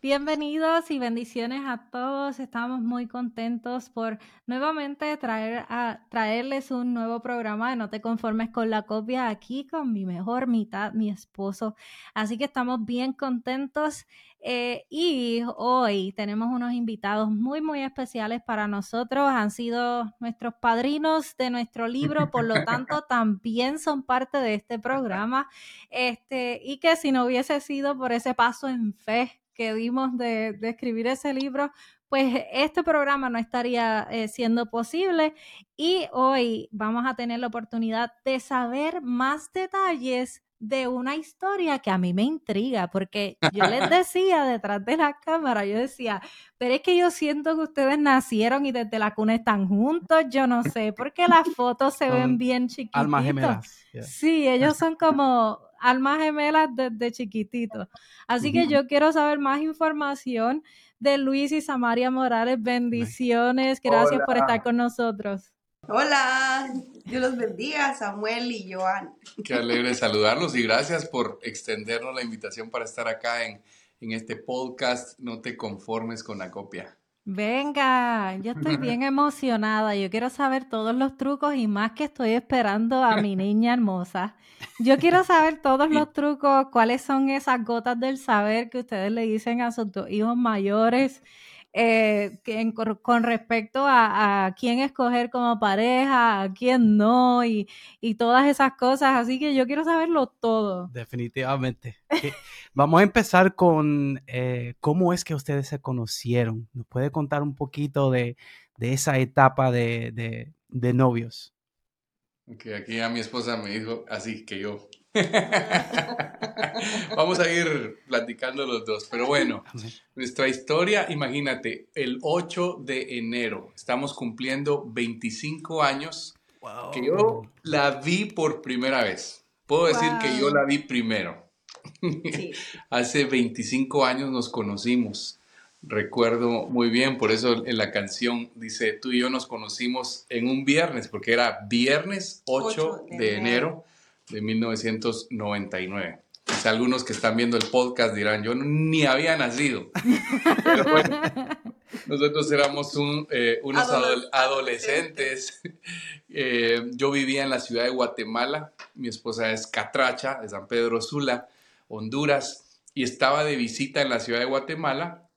Bienvenidos y bendiciones a todos. Estamos muy contentos por nuevamente traer a, traerles un nuevo programa de No te conformes con la copia aquí con mi mejor mitad, mi esposo. Así que estamos bien contentos eh, y hoy tenemos unos invitados muy, muy especiales para nosotros. Han sido nuestros padrinos de nuestro libro, por lo tanto también son parte de este programa. Este, y que si no hubiese sido por ese paso en fe que dimos de, escribir ese libro, pues este programa no estaría eh, siendo posible y hoy vamos a tener la oportunidad de saber más detalles de una historia que a mí me intriga, porque yo les decía detrás de la cámara, yo decía, pero es que yo siento que ustedes nacieron y desde la cuna están juntos, yo no sé, porque las fotos se ven bien chiquitas. Almas gemelas. Sí, ellos son como almas gemelas desde chiquitito. Así que yo quiero saber más información de Luis y Samaria Morales. Bendiciones. Gracias por estar con nosotros. Hola, Dios los bendiga, Samuel y Joan. Qué alegre saludarlos y gracias por extendernos la invitación para estar acá en, en este podcast. No te conformes con la copia. Venga, yo estoy bien emocionada. Yo quiero saber todos los trucos y más que estoy esperando a mi niña hermosa. Yo quiero saber todos los trucos, cuáles son esas gotas del saber que ustedes le dicen a sus hijos mayores eh, con respecto a, quién escoger como pareja, a quién no y, todas esas cosas. Así que yo quiero saberlo todo. Definitivamente. Vamos a empezar con eh, cómo es que ustedes se conocieron. ¿Nos puede contar un poquito de, esa etapa de, de novios? Ok, aquí a mi esposa me dijo así que yo. Vamos a ir platicando los dos, pero bueno, nuestra historia, imagínate, el 8 de enero, estamos cumpliendo 25 años que yo la vi por primera vez. Puedo decir que yo la vi primero. Hace 25 años nos conocimos recuerdo muy bien, por eso en la canción dice, tú y yo nos conocimos en un viernes, porque era viernes 8, de, enero. De 1999. algunos que están viendo el podcast dirán, yo ni había nacido. Pero bueno, nosotros éramos eh, unos adolescentes. Eh, yo vivía en la ciudad de Guatemala, mi esposa es Catracha, de San Pedro Sula, Honduras, y estaba de visita en la ciudad de Guatemala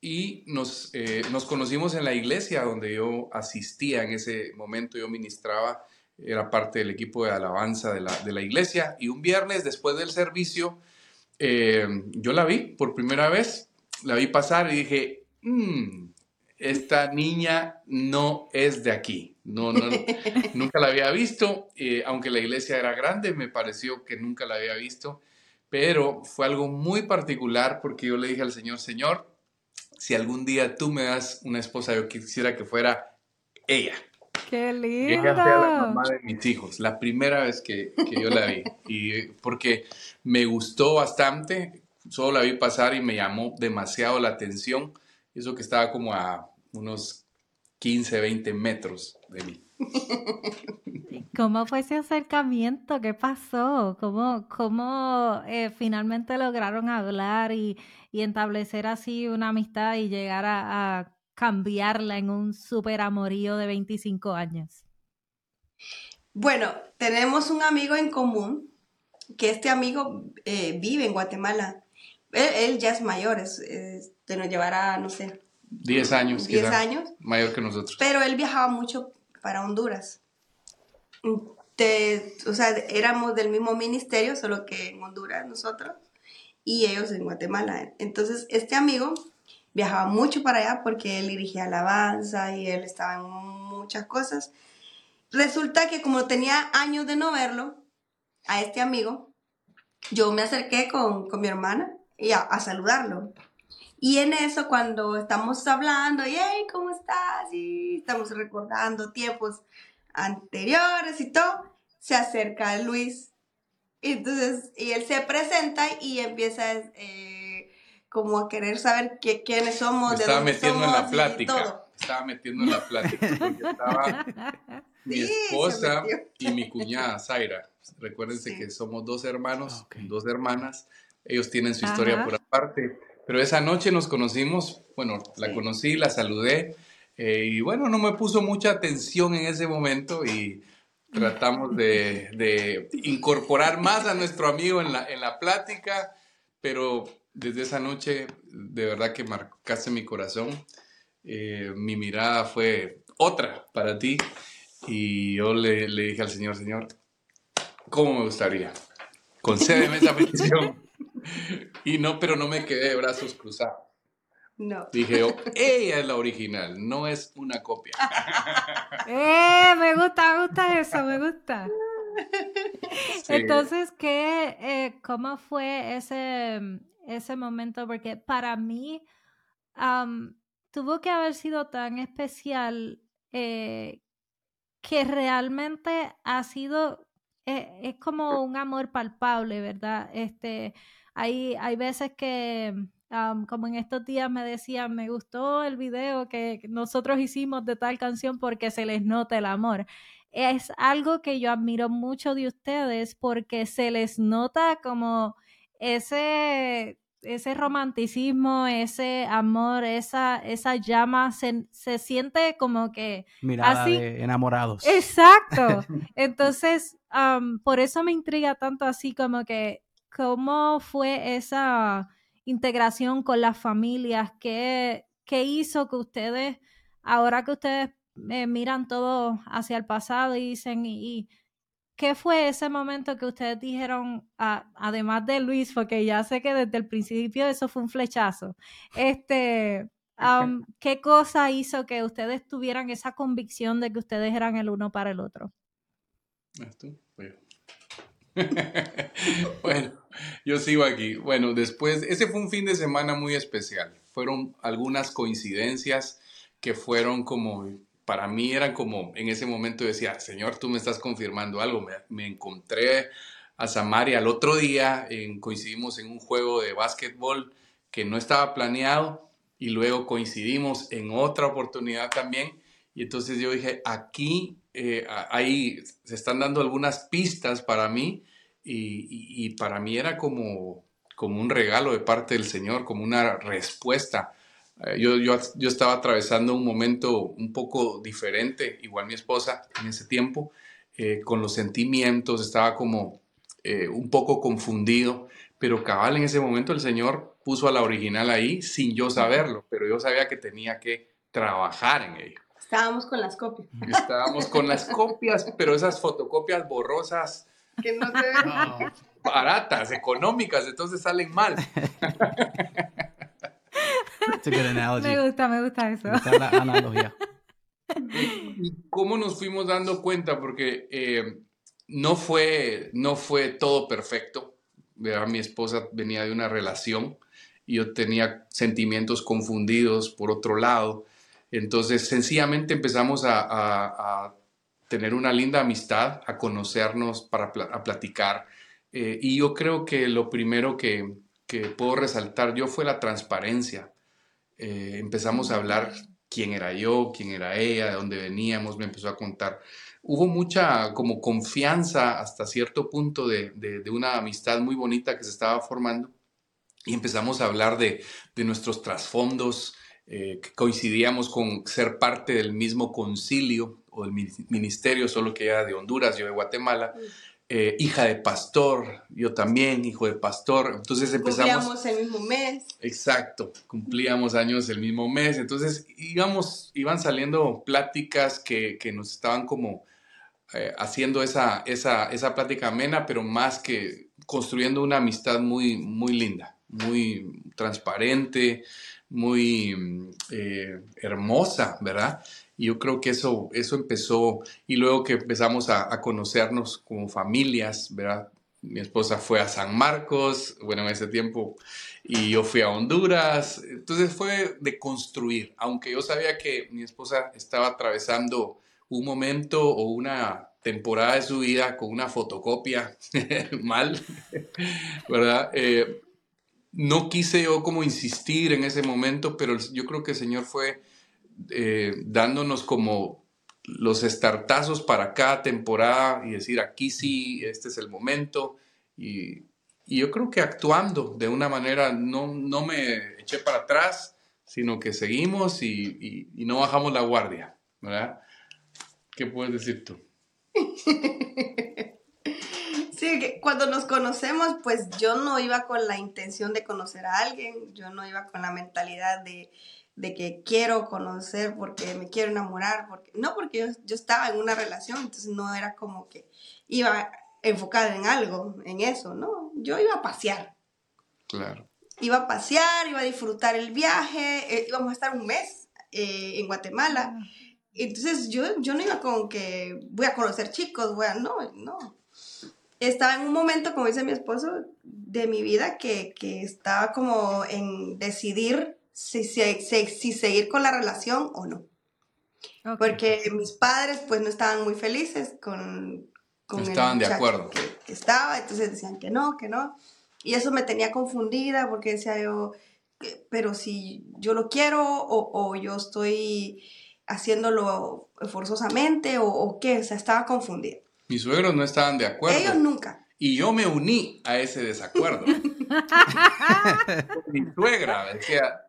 y nos, eh, nos conocimos en la iglesia donde yo asistía en ese momento, yo ministraba, era parte del equipo de alabanza de la, de la iglesia. Y un viernes después del servicio eh, yo la vi por primera vez, la vi pasar y dije, mm, esta niña no es de aquí, no, no, nunca la había visto, eh, aunque la iglesia era grande, me pareció que nunca la había visto, pero fue algo muy particular porque yo le dije al Señor, Señor, si algún día tú me das una esposa, yo quisiera que fuera ella. ¡Qué lindo! Ella sea la mamá de mis hijos, la primera vez que, que yo la vi. Y porque me gustó bastante, solo la vi pasar y me llamó demasiado la atención. Eso que estaba como a unos 15, 20 metros de mí. ¿Cómo fue ese acercamiento? ¿Qué pasó? ¿Cómo, cómo eh, finalmente lograron hablar y, y, establecer así una amistad y llegar a, cambiarla en un super amorío de 25 años? Bueno, tenemos un amigo en común, que este amigo eh, vive en Guatemala. Él, ya es mayor, es, nos llevará, no sé. 10 años. 10 años. Mayor que nosotros. Pero él viajaba mucho para Honduras. o sea, éramos del mismo ministerio, solo que en Honduras nosotros y ellos en Guatemala. Entonces, este amigo viajaba mucho para allá porque él dirigía alabanza y él estaba en muchas cosas. Resulta que como tenía años de no verlo, a este amigo, yo me acerqué con, mi hermana y a, a saludarlo. Y en eso, cuando estamos hablando, y hey, ¿cómo estás? Y estamos recordando tiempos anteriores y todo, se acerca Luis. Y entonces, y él se presenta y empieza eh, como a querer saber qué, quiénes somos, Me estaba metiendo en la plática. Estaba metiendo en la plática. Porque estaba mi esposa y mi cuñada, Zaira. Recuérdense que somos dos hermanos, dos hermanas. Ellos tienen su historia por aparte. Pero esa noche nos conocimos, bueno, la conocí, la saludé. Eh, y bueno, no me puso mucha atención en ese momento y tratamos de, de, incorporar más a nuestro amigo en la, en la plática, pero desde esa noche de verdad que marcaste mi corazón. Eh, mi mirada fue otra para ti y yo le, le, dije al Señor, Señor, ¿cómo me gustaría? Concédeme esa petición. y no, pero no me quedé de brazos cruzados. No. Dije yo, ella es la original, no es una copia. eh, me gusta, me gusta eso, me gusta. Entonces, ¿qué, eh, ¿cómo fue ese, ese momento? Porque para mí tuvo que haber sido tan especial eh, que realmente ha sido, eh, es como un amor palpable, ¿verdad? Este, hay, hay veces que como en estos días me decían, me gustó el video que nosotros hicimos de tal canción porque se les nota el amor. Es algo que yo admiro mucho de ustedes porque se les nota como ese, ese romanticismo, ese amor, esa, esa llama, se, se siente como que... Mirada así. de enamorados. Exacto. Entonces, por eso me intriga tanto así como que, ¿cómo fue esa integración con las familias? ¿Qué, qué hizo que ustedes, ahora que ustedes eh, miran todo hacia el pasado y dicen, y, qué fue ese momento que ustedes dijeron, además de Luis, porque ya sé que desde el principio eso fue un flechazo, este, ¿qué cosa hizo que ustedes tuvieran esa convicción de que ustedes eran el uno para el otro? bueno, yo sigo aquí. Bueno, después, ese fue un fin de semana muy especial. Fueron algunas coincidencias que fueron como, para mí eran como, en ese momento decía, Señor, tú me estás confirmando algo. Me, encontré a Samaria al otro día, coincidimos en un juego de básquetbol que no estaba planeado y luego coincidimos en otra oportunidad también. Y entonces yo dije, aquí, eh, ahí se están dando algunas pistas para mí y, para mí era como, como un regalo de parte del Señor, como una respuesta. Eh, yo, yo, yo, estaba atravesando un momento un poco diferente, igual mi esposa en ese tiempo, eh, con los sentimientos, estaba como eh, un poco confundido, pero cabal en ese momento el Señor puso a la original ahí sin yo saberlo, pero yo sabía que tenía que trabajar en ello. Estábamos con las copias. Estábamos con las copias, pero esas fotocopias borrosas que no se ven. Baratas, económicas, entonces salen mal. Me gusta, me gusta eso. la analogía. ¿Y cómo nos fuimos dando cuenta? Porque eh, no, fue, no fue todo perfecto. Mi esposa venía de una relación y yo tenía sentimientos confundidos por otro lado. Entonces, sencillamente empezamos a tener una linda amistad, a conocernos, para a platicar. Eh, y yo creo que lo primero que, que, puedo resaltar yo fue la transparencia. Eh, empezamos a hablar quién era yo, quién era ella, de dónde veníamos, me empezó a contar. Hubo mucha como confianza hasta cierto punto de, de, una amistad muy bonita que se estaba formando y empezamos a hablar de, de nuestros trasfondos, eh, coincidíamos con ser parte del mismo concilio o del ministerio, solo que era de Honduras, yo de Guatemala. Eh, hija de pastor, yo también, hijo de pastor. Entonces empezamos. Cumplíamos el mismo mes. Exacto, cumplíamos años el mismo mes. Entonces íbamos, iban saliendo pláticas que, que nos estaban como eh, haciendo esa, esa, esa plática amena, pero más que construyendo una amistad muy, muy linda, muy transparente, muy eh, hermosa, ¿verdad? Y yo creo que eso, eso empezó, y luego que empezamos a, conocernos como familias, ¿verdad? mi esposa fue a San Marcos, bueno, en ese tiempo, y yo fui a Honduras. Entonces fue de construir, aunque yo sabía que mi esposa estaba atravesando un momento o una temporada de su vida con una fotocopia mal, ¿verdad? Eh, no quise yo como insistir en ese momento, pero yo creo que el Señor fue eh, dándonos como los estartazos para cada temporada y decir, aquí sí, este es el momento. Y, yo creo que actuando de una manera, no, no me eché para atrás, sino que seguimos y, y no bajamos la guardia, ¿verdad? ¿Qué puedes decir tú? Que cuando nos conocemos, pues yo no iba con la intención de conocer a alguien, yo no iba con la mentalidad de, de que quiero conocer porque me quiero enamorar, porque no porque yo, yo, estaba en una relación, entonces no era como que iba enfocada en algo, en eso, ¿no? Yo iba a pasear. Claro. Iba a pasear, iba a disfrutar el viaje, eh, íbamos a estar un mes eh, en Guatemala. Entonces yo, yo no iba con que voy a conocer chicos, voy a, no, no. Estaba en un momento, como dice mi esposo, de mi vida que, que estaba como en decidir si, si, seguir con la relación o no. Porque mis padres pues no estaban muy felices con, con no estaban de acuerdo. Que, estaba, entonces decían que no, que no. Y eso me tenía confundida porque decía yo, pero si yo lo quiero o, o yo estoy haciéndolo forzosamente o, o, qué, o sea, estaba confundida. Mis suegros no estaban de acuerdo. Ellos nunca. Y yo me uní a ese desacuerdo. Mi suegra decía,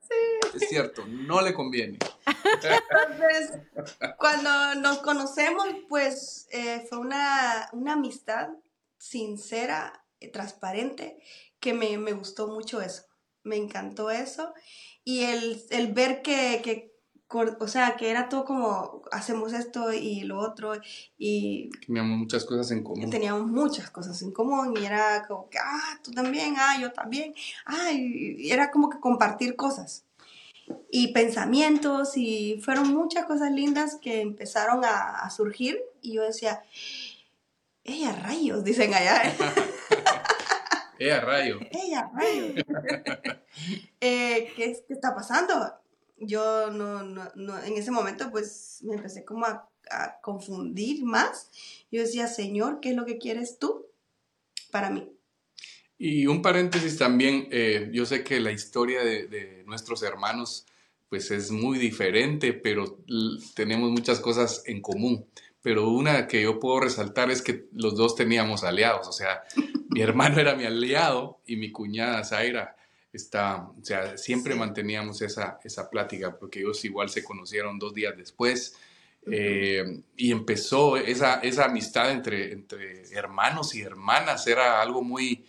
es cierto, no le conviene. Entonces, cuando nos conocemos, pues eh, fue una, una, amistad sincera, eh, transparente, que me, me, gustó mucho eso. Me encantó eso. Y el, el ver que, que o sea, que era todo como, hacemos esto y lo otro, y... Teníamos muchas cosas en común. Teníamos muchas cosas en común, y era como que, ah, tú también, ah, yo también, ah, y era como que compartir cosas, y pensamientos, y fueron muchas cosas lindas que empezaron a, surgir, y yo decía, ella rayos, dicen allá. ella rayos. Ella rayos. eh, ¿qué, ¿Qué está pasando? Yo no, no, no, en ese momento pues me empecé como a, a, confundir más. Yo decía, Señor, ¿qué es lo que quieres tú para mí? Y un paréntesis también, eh, yo sé que la historia de, de, nuestros hermanos pues es muy diferente, pero tenemos muchas cosas en común. Pero una que yo puedo resaltar es que los dos teníamos aliados, o sea, mi hermano era mi aliado y mi cuñada Zaira está, o sea, siempre manteníamos esa, esa plática, porque ellos igual se conocieron dos días después. Eh, y empezó esa, esa amistad entre, entre hermanos y hermanas, era algo muy,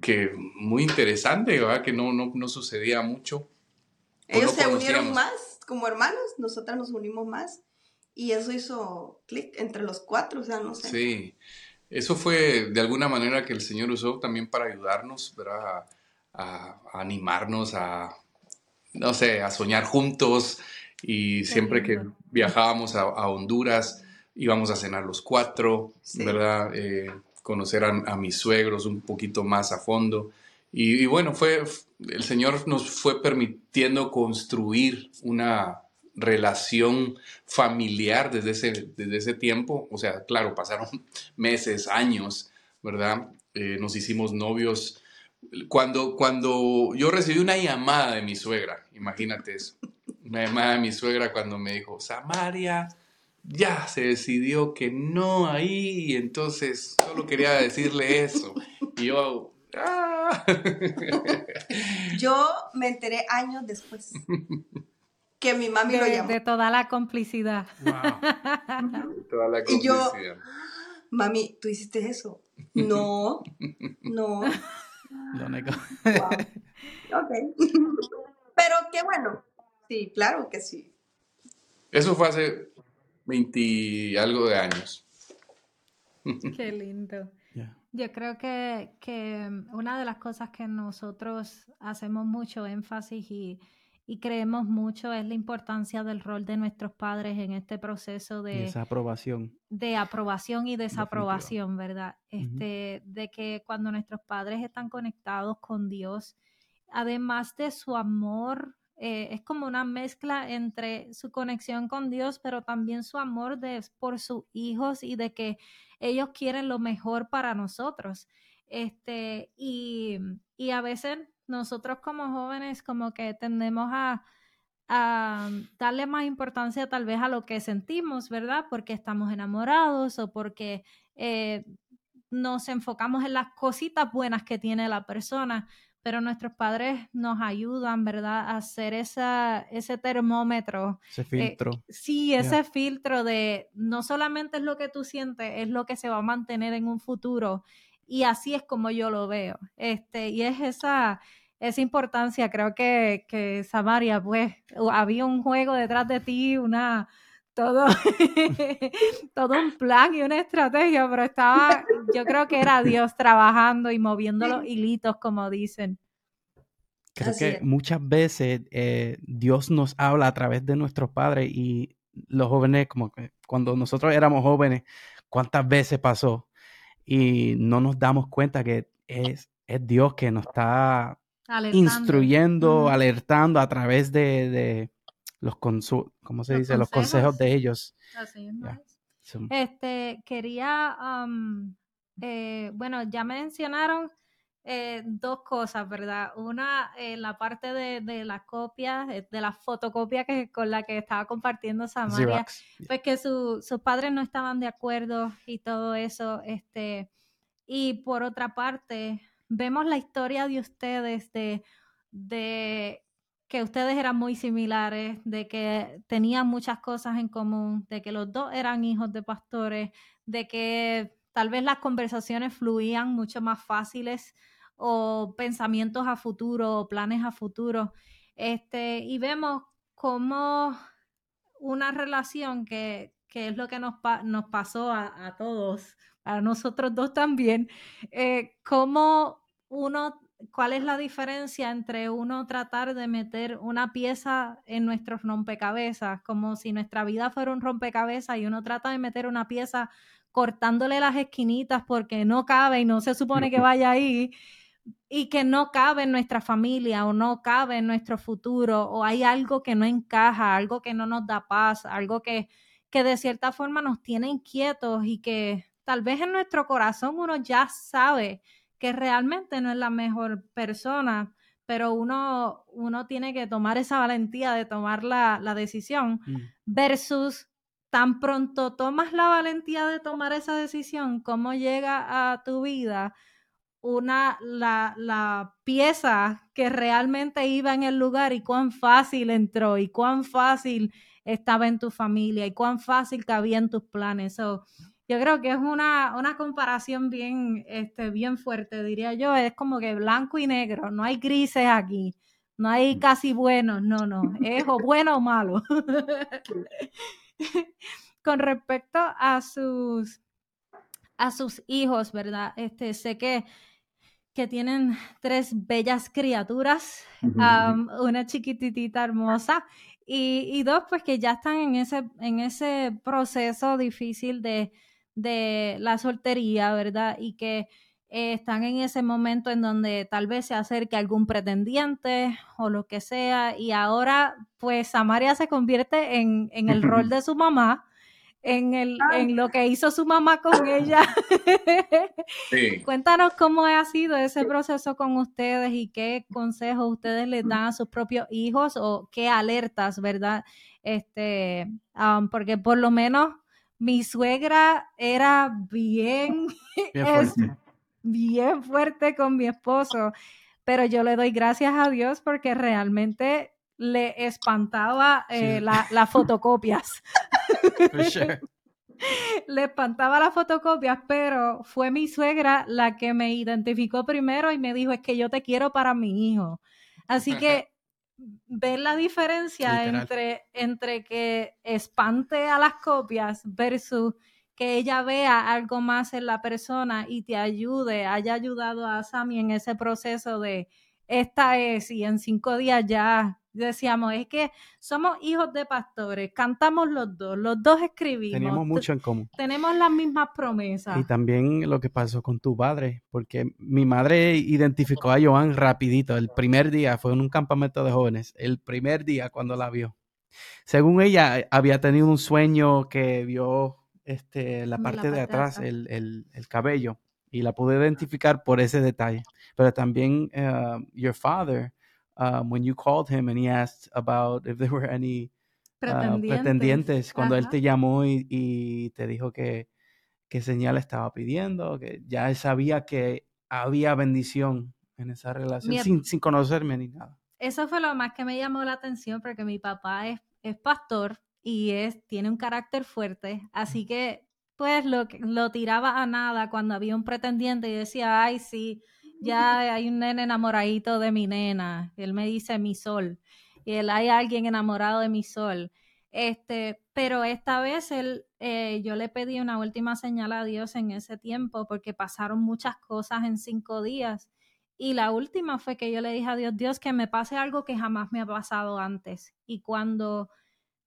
que, muy interesante, ¿verdad? que no, no, no sucedía mucho. Ellos se unieron más como hermanos, nosotras nos unimos más y eso hizo clic entre los cuatro, o sea, no sé. Sí, eso fue de alguna manera que el Señor usó también para ayudarnos, ¿verdad? A, animarnos a, no sé, a soñar juntos. Y siempre que viajábamos a, Honduras, íbamos a cenar los cuatro, ¿verdad? Eh, conocer a, mis suegros un poquito más a fondo. Y, bueno, fue, el Señor nos fue permitiendo construir una relación familiar desde ese, desde ese tiempo. O sea, claro, pasaron meses, años, ¿verdad? Eh, nos hicimos novios cuando, cuando yo recibí una llamada de mi suegra, imagínate eso, una llamada de mi suegra cuando me dijo, Samaria, ya se decidió que no ahí, y entonces solo quería decirle eso. Y yo, ¡ah! Yo me enteré años después que mi mami lo llamó. De toda la complicidad. toda la complicidad. Y yo, mami, ¿tú hiciste eso? No, no. Ok. Pero qué bueno. Sí, claro que sí. Eso fue hace 20 algo de años. Qué lindo. Yo creo que, que, una de las cosas que nosotros hacemos mucho énfasis y, y creemos mucho es la importancia del rol de nuestros padres en este proceso de esa aprobación. De aprobación y desaprobación, ¿verdad? Este, de que cuando nuestros padres están conectados con Dios, además de su amor, eh, es como una mezcla entre su conexión con Dios, pero también su amor de, por sus hijos y de que ellos quieren lo mejor para nosotros. Este, y, y a veces nosotros como jóvenes como que tendemos a, darle más importancia tal vez a lo que sentimos, ¿verdad? Porque estamos enamorados o porque eh, nos enfocamos en las cositas buenas que tiene la persona, pero nuestros padres nos ayudan, ¿verdad? A hacer esa, ese termómetro. Ese eh, filtro. sí, ese filtro de no solamente es lo que tú sientes, es lo que se va a mantener en un futuro y así es como yo lo veo. Este, y es esa, esa importancia, creo que, que Samaria, pues, había un juego detrás de ti, una todo, todo un plan y una estrategia, pero estaba, yo creo que era Dios trabajando y moviendo los hilitos, como dicen. Creo que muchas veces eh, Dios nos habla a través de nuestros padres y los jóvenes, como que cuando nosotros éramos jóvenes, cuántas veces pasó y no nos damos cuenta que es, es Dios que nos está instruyendo, alertando a través de, los ¿cómo se dice? Consejos. Los consejos de ellos. Así es. Este, quería, eh, bueno, ya mencionaron eh, dos cosas, ¿verdad? Una, en la parte de, de la copia, eh, de la fotocopia que, con la que estaba compartiendo Samaria, pues que sus padres no estaban de acuerdo y todo eso, este, y por otra parte, vemos la historia de ustedes, de, de que ustedes eran muy similares, de que tenían muchas cosas en común, de que los dos eran hijos de pastores, de que tal vez las conversaciones fluían mucho más fáciles o pensamientos a futuro o planes a futuro. Este, y vemos cómo una relación que, que es lo que nos, nos pasó a, a, todos, a nosotros dos también, eh, cómo uno cuál es la diferencia entre uno tratar de meter una pieza en nuestros rompecabezas, como si nuestra vida fuera un rompecabezas y uno trata de meter una pieza cortándole las esquinitas porque no cabe y no se supone que vaya ahí y que no cabe en nuestra familia o no cabe en nuestro futuro o hay algo que no encaja, algo que no nos da paz, algo que, que de cierta forma nos tiene inquietos y que tal vez en nuestro corazón uno ya sabe que realmente no es la mejor persona, pero uno, uno tiene que tomar esa valentía de tomar la, decisión mm. versus tan pronto tomas la valentía de tomar esa decisión, cómo llega a tu vida una, la, la, pieza que realmente iba en el lugar y cuán fácil entró y cuán fácil estaba en tu familia y cuán fácil cabía en tus planes yo creo que es una, una comparación bien, este, bien fuerte, diría yo. Es como que blanco y negro, no hay grises aquí, no hay casi buenos, no, no, es o bueno o malo. Con respecto a sus, a sus hijos, ¿verdad? Este, sé que, que tienen tres bellas criaturas, una chiquititita hermosa y, y, dos, pues que ya están en ese, en ese proceso difícil de, de la soltería, ¿verdad? Y que eh, están en ese momento en donde tal vez se acerque algún pretendiente o lo que sea, y ahora pues Samaria se convierte en, en el rol de su mamá, en, el, en lo que hizo su mamá con ella. Sí. Cuéntanos cómo ha sido ese proceso con ustedes y qué consejos ustedes les dan a sus propios hijos o qué alertas, ¿verdad? Este, porque por lo menos mi suegra era bien, bien fuerte. con mi esposo, pero yo le doy gracias a Dios porque realmente le espantaba eh, las fotocopias. Le espantaba las fotocopias, pero fue mi suegra la que me identificó primero y me dijo, es que yo te quiero para mi hijo. Así que ver la diferencia entre, entre que espante a las copias versus que ella vea algo más en la persona y te ayude, haya ayudado a Sammy en ese proceso de esta es y en cinco días ya decíamos, es que somos hijos de pastores, cantamos los dos, los dos escribimos. Tenemos mucho en común. Tenemos las mismas promesas. Y también lo que pasó con tu padre, porque mi madre identificó a Joan rapidito. El primer día fue en un campamento de jóvenes, el primer día cuando la vio. Según ella, había tenido un sueño que vio este, la parte, de atrás, el, el, el cabello, y la pude identificar por ese detalle. Pero también, uh, your father, um, when you called him and he asked about if there were any uh, pretendientes, cuando él te llamó y, y te dijo que qué señal estaba pidiendo, que ya él sabía que había bendición en esa relación sin, sin, conocerme ni nada. Eso fue lo más que me llamó la atención porque mi papá es, es pastor y es, tiene un carácter fuerte, así que pues lo, lo tiraba a nada cuando había un pretendiente y decía, ay, sí, ya hay un nene enamoradito de mi nena, él me dice mi sol, y él hay alguien enamorado de mi sol. Este, pero esta vez él, eh, yo le pedí una última señal a Dios en ese tiempo porque pasaron muchas cosas en cinco días. Y la última fue que yo le dije a Dios, Dios, que me pase algo que jamás me ha pasado antes. Y cuando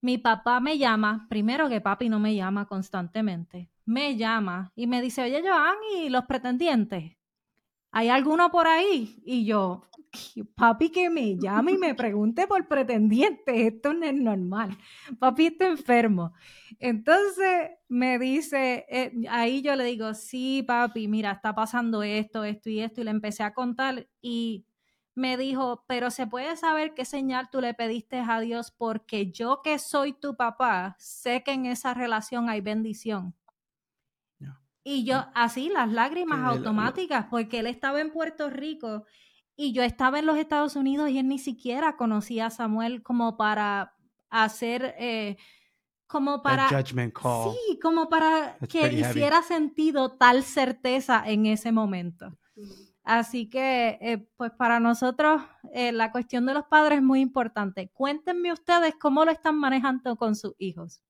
mi papá me llama, primero que papi no me llama constantemente, me llama y me dice, oye, Joan, ¿y los pretendientes? ¿Hay alguno por ahí? Y yo, papi que me llame y me pregunte por pretendientes, esto no es normal. Papi está enfermo. Entonces me dice, eh, ahí yo le digo, sí, papi, mira, está pasando esto, esto y esto, y le empecé a contar y me dijo, pero se puede saber qué señal tú le pediste a Dios porque yo que soy tu papá, sé que en esa relación hay bendición. Y yo, así, las lágrimas automáticas, porque él estaba en Puerto Rico y yo estaba en los Estados Unidos y él ni siquiera conocía a Samuel como para hacer, eh, como para... Sí, como para que hiciera sentido tal certeza en ese momento. Así que, eh, pues para nosotros, eh, la cuestión de los padres es muy importante. Cuéntenme ustedes cómo lo están manejando con sus hijos.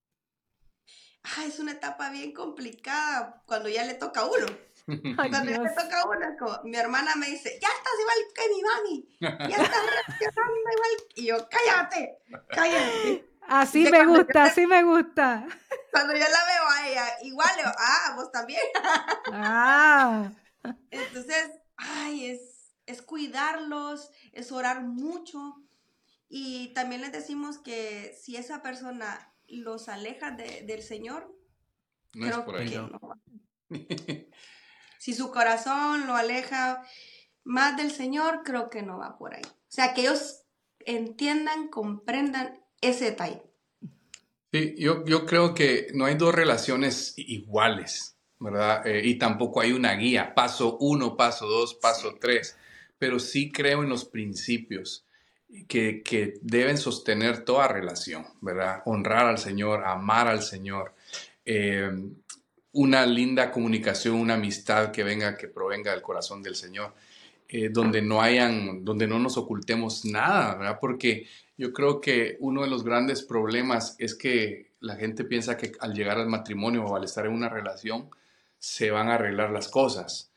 Ah, es una etapa bien complicada cuando ya le toca a uno. cuando ya le toca a uno, como, mi hermana me dice, ya estás igual que mi mami, ya estás reaccionando igual. Y yo, cállate, cállate. Así me gusta, así me gusta. Cuando yo la veo a ella, igual, ah, vos también. ah. Entonces, ay, es, es cuidarlos, es orar mucho. Y también les decimos que si esa persona los aleja del Señor, no creo es por ahí. que no. si su corazón lo aleja más del Señor, creo que no va por ahí. O sea, que ellos entiendan, comprendan ese detalle. Sí, yo, yo creo que no hay dos relaciones iguales. ¿verdad? Eh, y tampoco hay una guía, paso uno, paso dos, paso tres, pero sí creo en los principios que, deben sostener toda relación, ¿verdad? Honrar al Señor, amar al Señor, eh, una linda comunicación, una amistad que venga, que provenga del corazón del Señor. Eh, donde no hayan, donde no nos ocultemos nada, ¿verdad? Porque yo creo que uno de los grandes problemas es que la gente piensa que al llegar al matrimonio o al estar en una relación, se van a arreglar las cosas.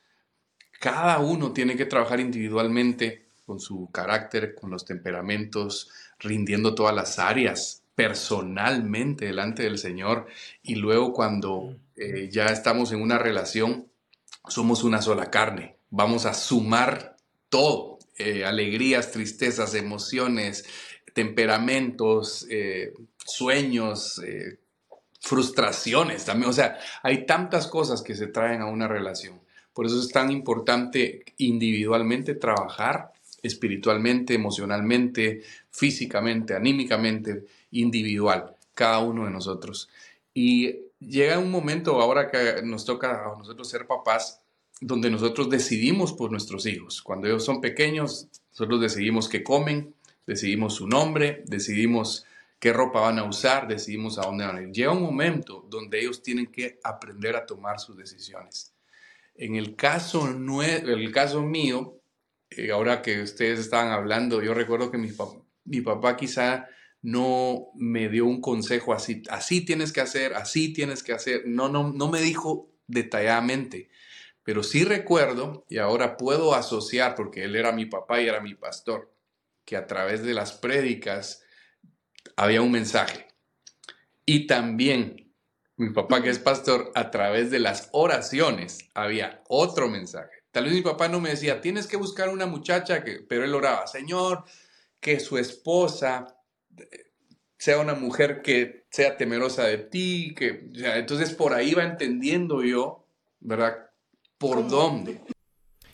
Cada uno tiene que trabajar individualmente con su carácter, con los temperamentos, rindiendo todas las áreas personalmente delante del Señor y luego cuando eh, ya estamos en una relación, somos una sola carne. Vamos a sumar todo, eh, alegrías, tristezas, emociones, temperamentos, eh, sueños, frustraciones también. O sea, hay tantas cosas que se traen a una relación. Por eso es tan importante individualmente trabajar espiritualmente, emocionalmente, físicamente, anímicamente, individual, cada uno de nosotros. Y llega un momento ahora que nos toca a nosotros ser papás, donde nosotros decidimos por nuestros hijos. Cuando ellos son pequeños, nosotros decidimos qué comen, decidimos su nombre, decidimos qué ropa van a usar, decidimos a dónde van a ir. Llega un momento donde ellos tienen que aprender a tomar sus decisiones. En el caso, el caso mío, eh, ahora que ustedes estaban hablando, yo recuerdo que mi, mi papá quizá no me dio un consejo así, así tienes que hacer, así tienes que hacer, no, no, no me dijo detalladamente, pero sí recuerdo, y ahora puedo asociar, porque él era mi papá y era mi pastor, que a través de las prédicas había un mensaje. Y también mi papá, que es pastor, a través de las oraciones había otro mensaje. Tal vez mi papá no me decía, tienes que buscar una muchacha, que, pero él oraba, Señor, que su esposa eh, sea una mujer que sea temerosa de ti, que entonces por ahí va entendiendo yo, ¿verdad? ¿Por dónde?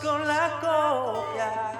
con la copia.